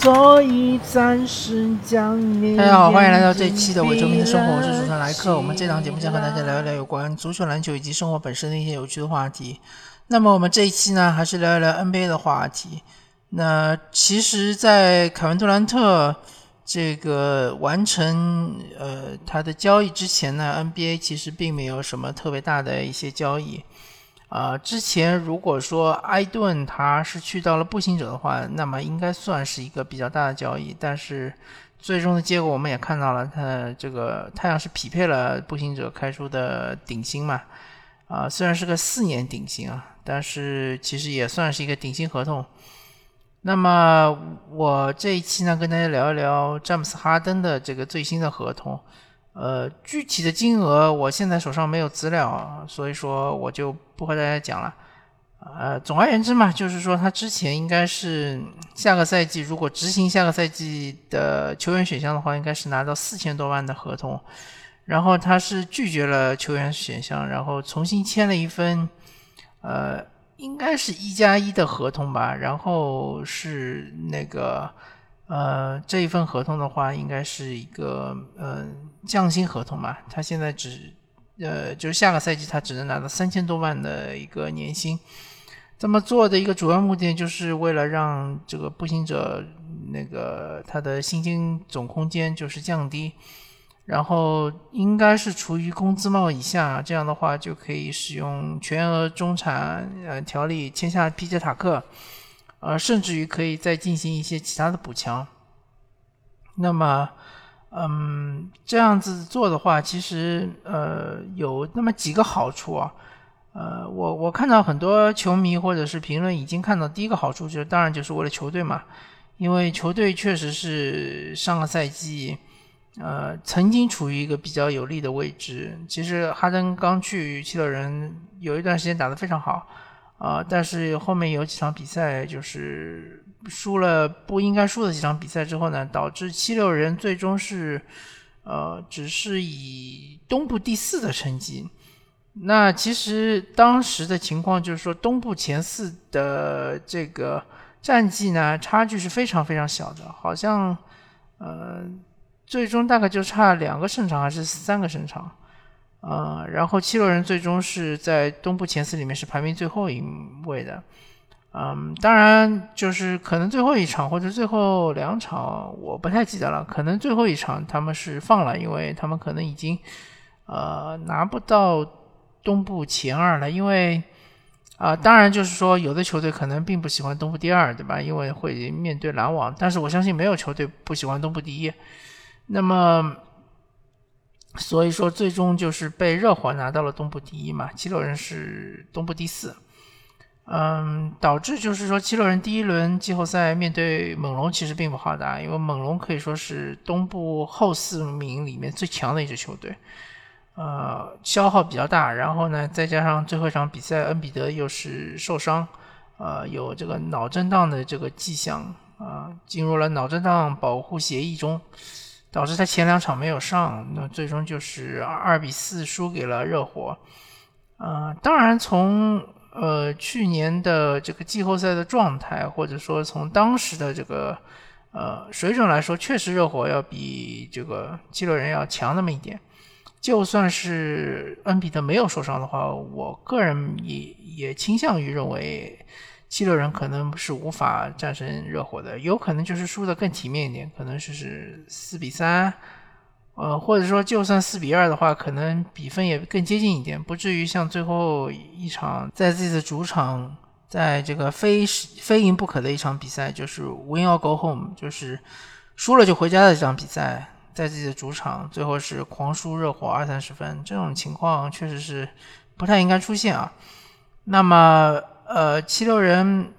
所以暂时将你。大家好，欢迎来到这一期的伪球迷的生活，我是主持人莱克。我们这档节目将和大家聊一聊有关足球、篮球以及生活本身的一些有趣的话题。那么我们这一期呢，还是聊一聊 NBA 的话题。那其实，在凯文杜兰特这个完成呃他的交易之前呢，NBA 其实并没有什么特别大的一些交易。啊，之前如果说埃顿他是去到了步行者的话，那么应该算是一个比较大的交易。但是最终的结果我们也看到了，他这个太阳是匹配了步行者开出的顶薪嘛？啊，虽然是个四年顶薪啊，但是其实也算是一个顶薪合同。那么我这一期呢，跟大家聊一聊詹姆斯哈登的这个最新的合同。呃，具体的金额我现在手上没有资料，所以说我就不和大家讲了。呃，总而言之嘛，就是说他之前应该是下个赛季如果执行下个赛季的球员选项的话，应该是拿到四千多万的合同。然后他是拒绝了球员选项，然后重新签了一份，呃，应该是一加一的合同吧。然后是那个。呃，这一份合同的话，应该是一个呃降薪合同吧。他现在只呃，就是下个赛季他只能拿到三千多万的一个年薪。这么做的一个主要目的，就是为了让这个步行者那个他的薪金总空间就是降低，然后应该是处于工资帽以下，这样的话就可以使用全额中产呃条例签下皮杰塔克。呃，甚至于可以再进行一些其他的补强。那么，嗯，这样子做的话，其实呃有那么几个好处啊。呃，我我看到很多球迷或者是评论已经看到第一个好处，就是当然就是为了球队嘛，因为球队确实是上个赛季呃曾经处于一个比较有利的位置。其实哈登刚去七六人有一段时间打得非常好。啊，但是后面有几场比赛就是输了不应该输的几场比赛之后呢，导致七六人最终是，呃，只是以东部第四的成绩。那其实当时的情况就是说，东部前四的这个战绩呢，差距是非常非常小的，好像，呃，最终大概就差两个胜场还是三个胜场。呃，然后七六人最终是在东部前四里面是排名最后一位的，嗯，当然就是可能最后一场或者最后两场我不太记得了，可能最后一场他们是放了，因为他们可能已经呃拿不到东部前二了，因为啊，当然就是说有的球队可能并不喜欢东部第二，对吧？因为会面对篮网，但是我相信没有球队不喜欢东部第一，那么。所以说，最终就是被热火拿到了东部第一嘛，七六人是东部第四，嗯，导致就是说七六人第一轮季后赛面对猛龙其实并不好打，因为猛龙可以说是东部后四名里面最强的一支球队，呃，消耗比较大，然后呢，再加上最后一场比赛恩比德又是受伤，呃，有这个脑震荡的这个迹象啊，进入了脑震荡保护协议中。导致他前两场没有上，那最终就是二比四输给了热火。呃，当然从呃去年的这个季后赛的状态，或者说从当时的这个呃水准来说，确实热火要比这个七六人要强那么一点。就算是恩比德没有受伤的话，我个人也也倾向于认为。七六人可能是无法战胜热火的，有可能就是输的更体面一点，可能是是四比三，呃，或者说就算四比二的话，可能比分也更接近一点，不至于像最后一场在自己的主场，在这个非非赢不可的一场比赛，就是 win or go home，就是输了就回家的这场比赛，在自己的主场，最后是狂输热火二三十分，这种情况确实是不太应该出现啊。那么。呃，七六人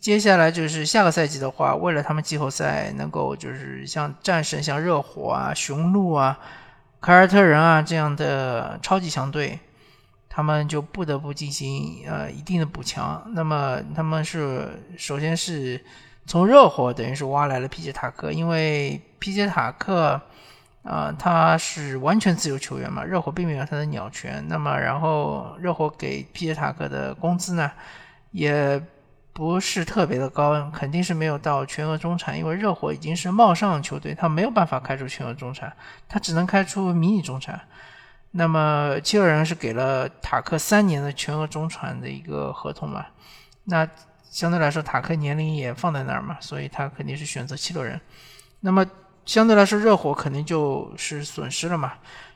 接下来就是下个赛季的话，为了他们季后赛能够就是像战胜像热火啊、雄鹿啊、凯尔特人啊这样的超级强队，他们就不得不进行呃一定的补强。那么他们是首先是从热火等于是挖来了皮杰塔克，因为皮杰塔克啊他是完全自由球员嘛，热火并没有他的鸟权。那么然后热火给皮杰塔克的工资呢？也不是特别的高，肯定是没有到全额中产，因为热火已经是冒上球队，他没有办法开出全额中产，他只能开出迷你中产。那么七六人是给了塔克三年的全额中产的一个合同嘛？那相对来说，塔克年龄也放在那儿嘛，所以他肯定是选择七六人。那么相对来说，热火肯定就是损失了嘛。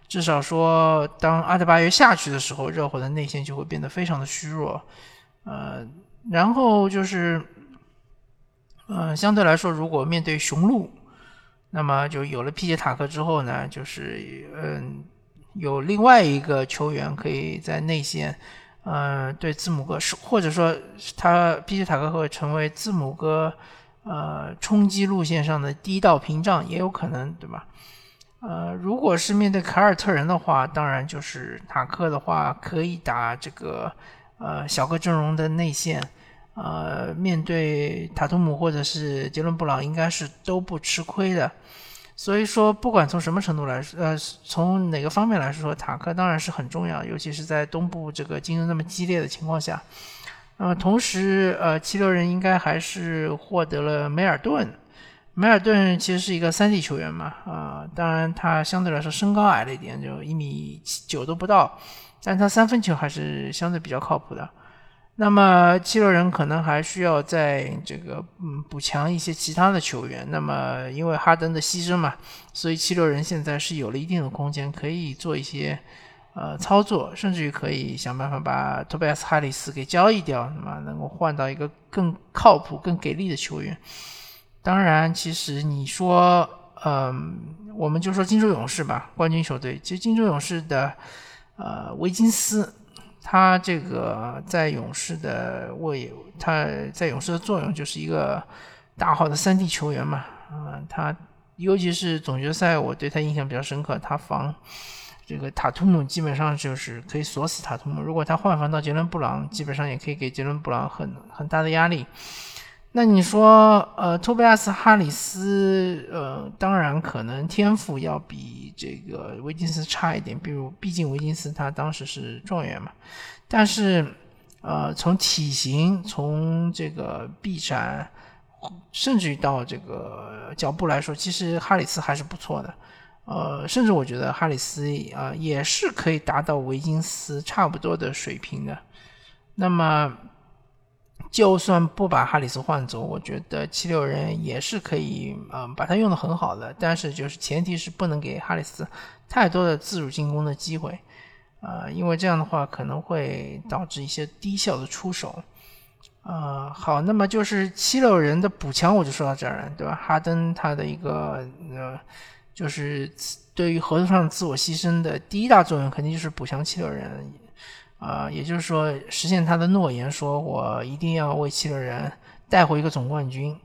至少说，当阿德巴约下去的时候，热火的内线就会变得非常的虚弱。呃。然后就是，嗯，相对来说，如果面对雄鹿，那么就有了皮杰塔克之后呢，就是嗯，有另外一个球员可以在内线，嗯，对字母哥，或者说他皮杰塔克会成为字母哥呃冲击路线上的第一道屏障，也有可能，对吧？呃，如果是面对凯尔特人的话，当然就是塔克的话可以打这个呃小个阵容的内线。呃，面对塔图姆或者是杰伦布朗，应该是都不吃亏的。所以说，不管从什么程度来说，呃，从哪个方面来说，塔克当然是很重要，尤其是在东部这个竞争那么激烈的情况下。呃，同时，呃，七六人应该还是获得了梅尔顿。梅尔顿其实是一个三 D 球员嘛，啊，当然他相对来说身高矮了一点，就一米九都不到，但他三分球还是相对比较靠谱的。那么七六人可能还需要在这个嗯补强一些其他的球员。那么因为哈登的牺牲嘛，所以七六人现在是有了一定的空间，可以做一些呃操作，甚至于可以想办法把托比亚斯哈里斯给交易掉，那么能够换到一个更靠谱、更给力的球员。当然，其实你说，嗯，我们就说金州勇士吧，冠军球队，其实金州勇士的呃维金斯。他这个在勇士的位，他在勇士的作用就是一个大号的三 D 球员嘛，啊，他尤其是总决赛，我对他印象比较深刻，他防这个塔图姆基本上就是可以锁死塔图姆，如果他换防到杰伦布朗，基本上也可以给杰伦布朗很很大的压力。那你说，呃，托比亚斯·哈里斯，呃，当然可能天赋要比这个维金斯差一点，比如，毕竟维金斯他当时是状元嘛。但是，呃，从体型、从这个臂展，甚至于到这个脚步来说，其实哈里斯还是不错的。呃，甚至我觉得哈里斯啊，也是可以达到维金斯差不多的水平的。那么。就算不把哈里斯换走，我觉得七六人也是可以，嗯，把他用的很好的。但是就是前提是不能给哈里斯太多的自主进攻的机会，啊，因为这样的话可能会导致一些低效的出手。啊，好，那么就是七六人的补强我就说到这儿了，对吧？哈登他的一个呃，就是对于合同上自我牺牲的第一大作用，肯定就是补强七六人。啊，也就是说，实现他的诺言，说我一定要为七六人带回一个总冠军。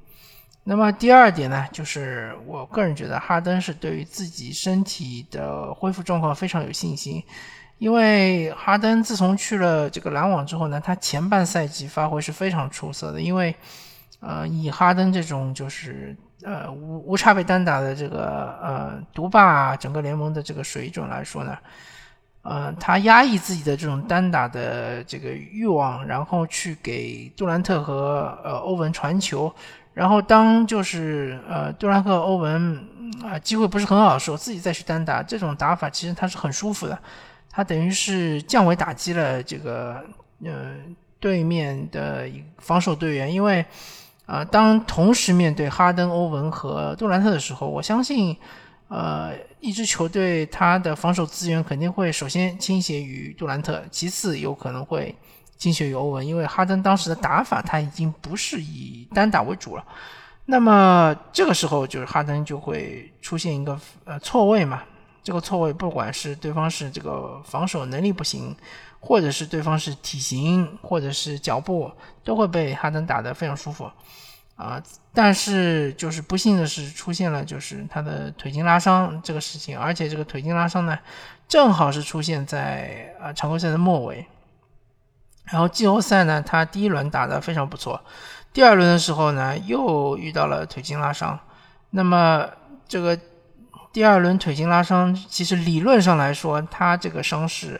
那么第二点呢，就是我个人觉得哈登是对于自己身体的恢复状况非常有信心，因为哈登自从去了这个篮网之后呢，他前半赛季发挥是非常出色的。因为，呃，以哈登这种就是呃无无差别单打的这个呃独霸整个联盟的这个水准来说呢。呃，他压抑自己的这种单打的这个欲望，然后去给杜兰特和呃欧文传球，然后当就是呃杜兰特、欧文啊机会不是很好的时候，自己再去单打，这种打法其实他是很舒服的，他等于是降维打击了这个呃对面的一防守队员，因为啊当同时面对哈登、欧文和杜兰特的时候，我相信。呃，一支球队他的防守资源肯定会首先倾斜于杜兰特，其次有可能会倾斜于欧文，因为哈登当时的打法他已经不是以单打为主了。那么这个时候就是哈登就会出现一个呃错位嘛，这个错位不管是对方是这个防守能力不行，或者是对方是体型或者是脚步，都会被哈登打得非常舒服。啊，但是就是不幸的是出现了就是他的腿筋拉伤这个事情，而且这个腿筋拉伤呢，正好是出现在啊常规赛的末尾，然后季后赛呢他第一轮打得非常不错，第二轮的时候呢又遇到了腿筋拉伤，那么这个第二轮腿筋拉伤其实理论上来说他这个伤势。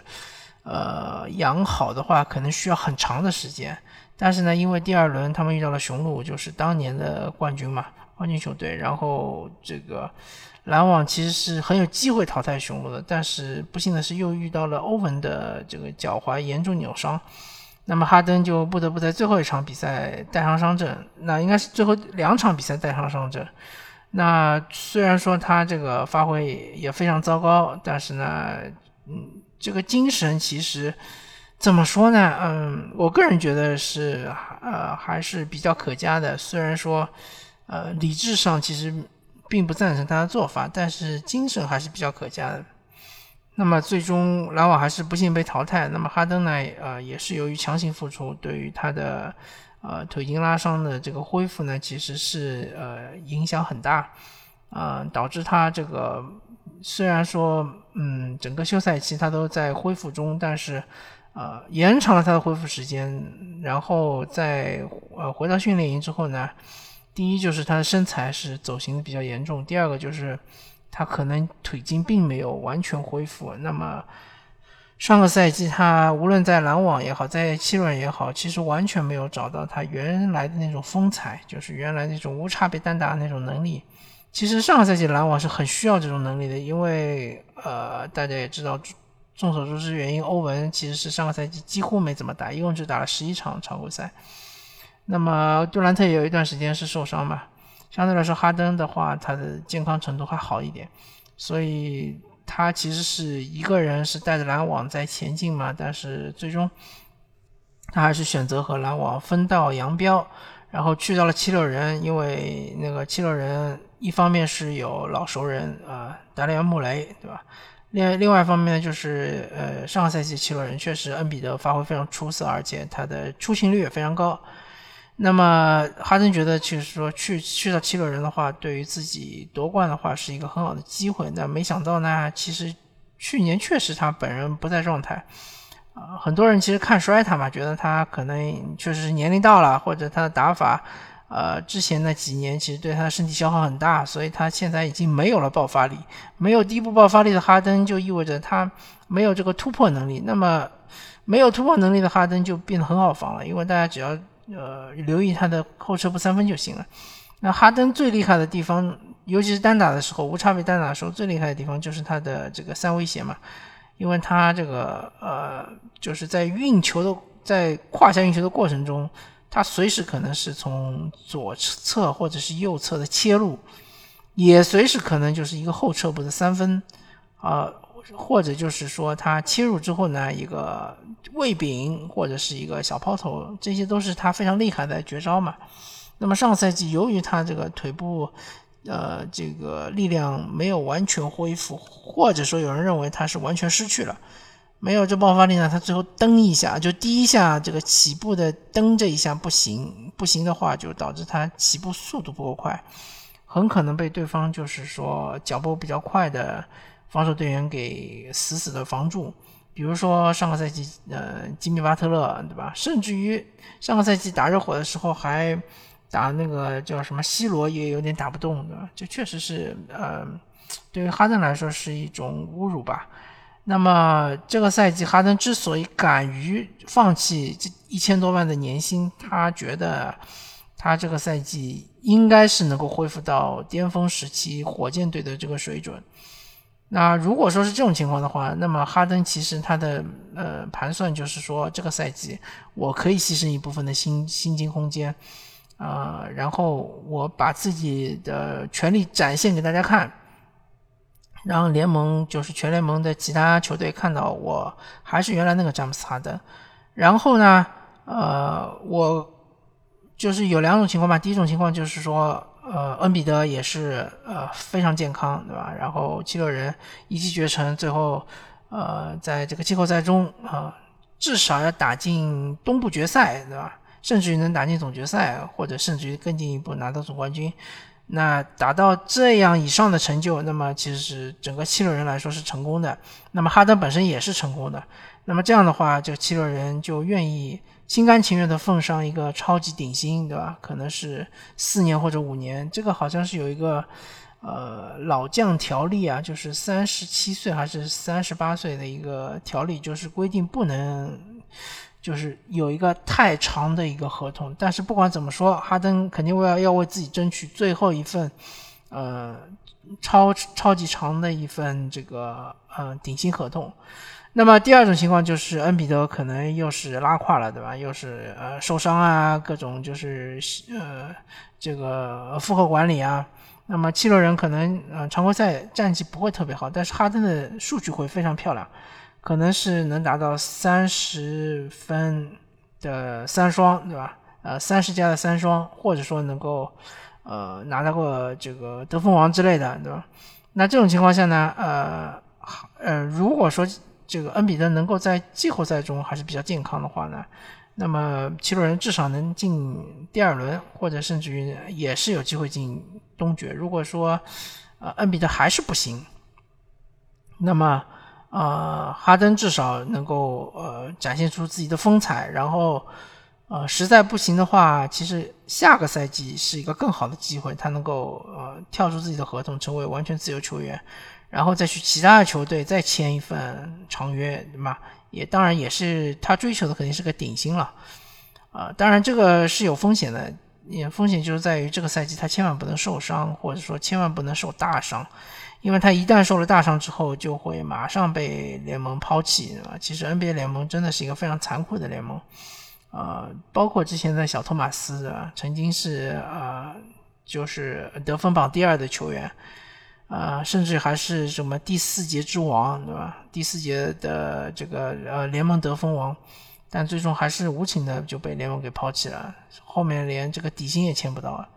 呃养好的话，可能需要很长的时间。但是呢，因为第二轮他们遇到了雄鹿，就是当年的冠军嘛，冠军球队。然后这个篮网其实是很有机会淘汰雄鹿的，但是不幸的是又遇到了欧文的这个脚踝严重扭伤，那么哈登就不得不在最后一场比赛带上伤阵。那应该是最后两场比赛带上伤阵。那虽然说他这个发挥也非常糟糕，但是呢，嗯，这个精神其实。怎么说呢？嗯，我个人觉得是呃还是比较可嘉的。虽然说，呃，理智上其实并不赞成他的做法，但是精神还是比较可嘉的。那么最终篮网还是不幸被淘汰。那么哈登呢？呃，也是由于强行复出，对于他的呃腿筋拉伤的这个恢复呢，其实是呃影响很大，啊，导致他这个虽然说嗯整个休赛期他都在恢复中，但是。呃，延长了他的恢复时间，然后在呃回到训练营之后呢，第一就是他的身材是走形比较严重，第二个就是他可能腿筋并没有完全恢复。那么上个赛季他无论在篮网也好，在七六人也好，其实完全没有找到他原来的那种风采，就是原来那种无差别单打那种能力。其实上个赛季篮网是很需要这种能力的，因为呃大家也知道。众所周知，原因欧文其实是上个赛季几乎没怎么打，一共只打了十一场常规赛。那么杜兰特也有一段时间是受伤嘛，相对来说，哈登的话，他的健康程度还好一点，所以他其实是一个人是带着篮网在前进嘛。但是最终他还是选择和篮网分道扬镳，然后去到了七六人，因为那个七六人一方面是有老熟人啊，达里安·穆雷，对吧？另另外一方面呢，就是呃，上个赛季七六人确实恩比德发挥非常出色，而且他的出勤率也非常高。那么哈登觉得，其实说去去到七六人的话，对于自己夺冠的话是一个很好的机会。那没想到呢，其实去年确实他本人不在状态啊，很多人其实看衰他嘛，觉得他可能确实是年龄到了，或者他的打法。呃，之前那几年其实对他的身体消耗很大，所以他现在已经没有了爆发力。没有第一步爆发力的哈登，就意味着他没有这个突破能力。那么，没有突破能力的哈登就变得很好防了，因为大家只要呃留意他的后撤步三分就行了。那哈登最厉害的地方，尤其是单打的时候，无差别单打的时候，最厉害的地方就是他的这个三威胁嘛，因为他这个呃就是在运球的在胯下运球的过程中。他随时可能是从左侧或者是右侧的切入，也随时可能就是一个后撤步的三分，啊，或者就是说他切入之后呢，一个卫饼或者是一个小抛投，这些都是他非常厉害的绝招嘛。那么上赛季由于他这个腿部，呃，这个力量没有完全恢复，或者说有人认为他是完全失去了。没有这爆发力呢，他最后蹬一下，就第一下这个起步的蹬这一下不行，不行的话就导致他起步速度不够快，很可能被对方就是说脚步比较快的防守队员给死死的防住。比如说上个赛季，呃，吉米巴特勒，对吧？甚至于上个赛季打热火的时候还打那个叫什么西罗也有点打不动，对吧？这确实是，呃，对于哈登来说是一种侮辱吧。那么这个赛季，哈登之所以敢于放弃这一千多万的年薪，他觉得他这个赛季应该是能够恢复到巅峰时期火箭队的这个水准。那如果说是这种情况的话，那么哈登其实他的呃盘算就是说，这个赛季我可以牺牲一部分的薪薪金空间，啊，然后我把自己的权利展现给大家看。让联盟就是全联盟的其他球队看到我还是原来那个詹姆斯哈登，然后呢，呃，我就是有两种情况吧。第一种情况就是说，呃，恩比德也是呃非常健康，对吧？然后七六人一骑绝尘，最后呃在这个季后赛中啊，至少要打进东部决赛，对吧？甚至于能打进总决赛，或者甚至于更进一步拿到总冠军。那达到这样以上的成就，那么其实整个七六人来说是成功的。那么哈登本身也是成功的。那么这样的话，这个七六人就愿意心甘情愿的奉上一个超级顶薪，对吧？可能是四年或者五年。这个好像是有一个呃老将条例啊，就是三十七岁还是三十八岁的一个条例，就是规定不能就是有一个太长的一个合同。但是不管怎么说，哈登肯定要要为自己争取最后一份呃超超级长的一份这个呃顶薪合同。那么第二种情况就是恩比德可能又是拉胯了，对吧？又是呃受伤啊，各种就是呃这个负荷管理啊。那么七六人可能呃常规赛战绩不会特别好，但是哈登的数据会非常漂亮，可能是能达到三十分的三双，对吧？呃三十加的三双，或者说能够呃拿到过这个得分王之类的，对吧？那这种情况下呢，呃呃如果说这个恩比德能够在季后赛中还是比较健康的话呢，那么七六人至少能进第二轮，或者甚至于也是有机会进东决。如果说呃恩比德还是不行，那么呃哈登至少能够呃展现出自己的风采，然后呃实在不行的话，其实下个赛季是一个更好的机会，他能够呃跳出自己的合同，成为完全自由球员。然后再去其他的球队再签一份长约，对吧？也当然也是他追求的肯定是个顶薪了，啊，当然这个是有风险的，也风险就是在于这个赛季他千万不能受伤，或者说千万不能受大伤，因为他一旦受了大伤之后，就会马上被联盟抛弃，啊。其实 NBA 联盟真的是一个非常残酷的联盟，啊，包括之前的小托马斯啊，曾经是啊，就是得分榜第二的球员。啊，甚至还是什么第四节之王，对吧？第四节的这个呃联盟得分王，但最终还是无情的就被联盟给抛弃了。后面连这个底薪也签不到，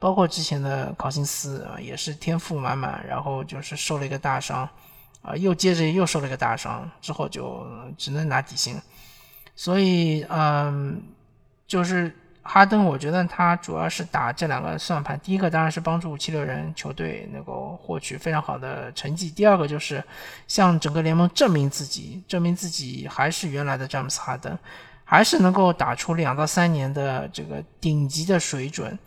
包括之前的考辛斯啊，也是天赋满满，然后就是受了一个大伤，啊，又接着又受了一个大伤，之后就只能拿底薪。所以，嗯，就是。哈登，我觉得他主要是打这两个算盘。第一个当然是帮助七六人球队能够获取非常好的成绩；第二个就是向整个联盟证明自己，证明自己还是原来的詹姆斯·哈登，还是能够打出两到三年的这个顶级的水准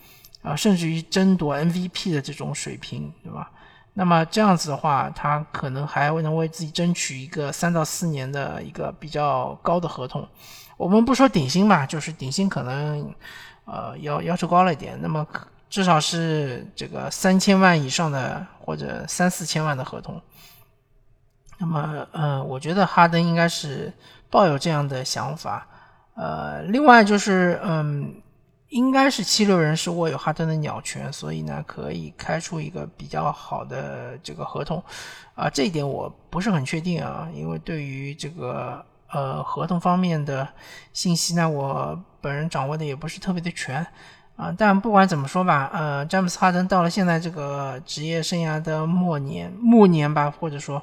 啊，甚至于争夺 MVP 的这种水平，对吧？那么这样子的话，他可能还能为自己争取一个三到四年的一个比较高的合同。我们不说顶薪吧，就是顶薪可能，呃，要要求高了一点。那么至少是这个三千万以上的，或者三四千万的合同。那么，嗯，我觉得哈登应该是抱有这样的想法。呃，另外就是，嗯，应该是七六人是握有哈登的鸟权，所以呢，可以开出一个比较好的这个合同。啊，这一点我不是很确定啊，因为对于这个。呃，合同方面的信息呢，我本人掌握的也不是特别的全啊。但不管怎么说吧，呃，詹姆斯哈登到了现在这个职业生涯的末年暮年吧，或者说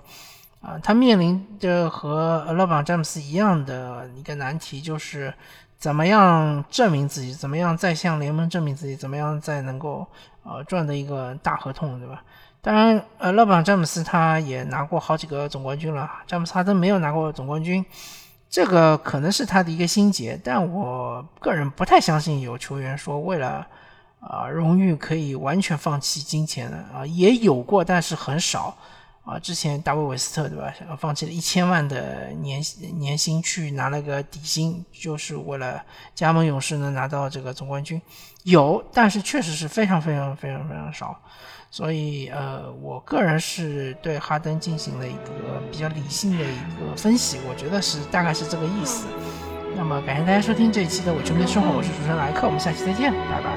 啊，他面临着和勒布朗詹姆斯一样的一个难题，就是怎么样证明自己，怎么样再向联盟证明自己，怎么样再能够呃赚的一个大合同，对吧？当然，呃，勒布朗詹姆斯他也拿过好几个总冠军了，詹姆斯哈登没有拿过总冠军。这个可能是他的一个心结，但我个人不太相信有球员说为了啊荣誉可以完全放弃金钱的啊，也有过，但是很少啊。之前大卫韦斯特对吧，放弃了一千万的年年薪去拿了个底薪，就是为了加盟勇士能拿到这个总冠军，有，但是确实是非常非常非常非常少。所以，呃，我个人是对哈登进行了一个比较理性的一个分析，我觉得是大概是这个意思。那么，感谢大家收听这一期的《我球迷的生活》，我是主持人莱克，我们下期再见，拜拜。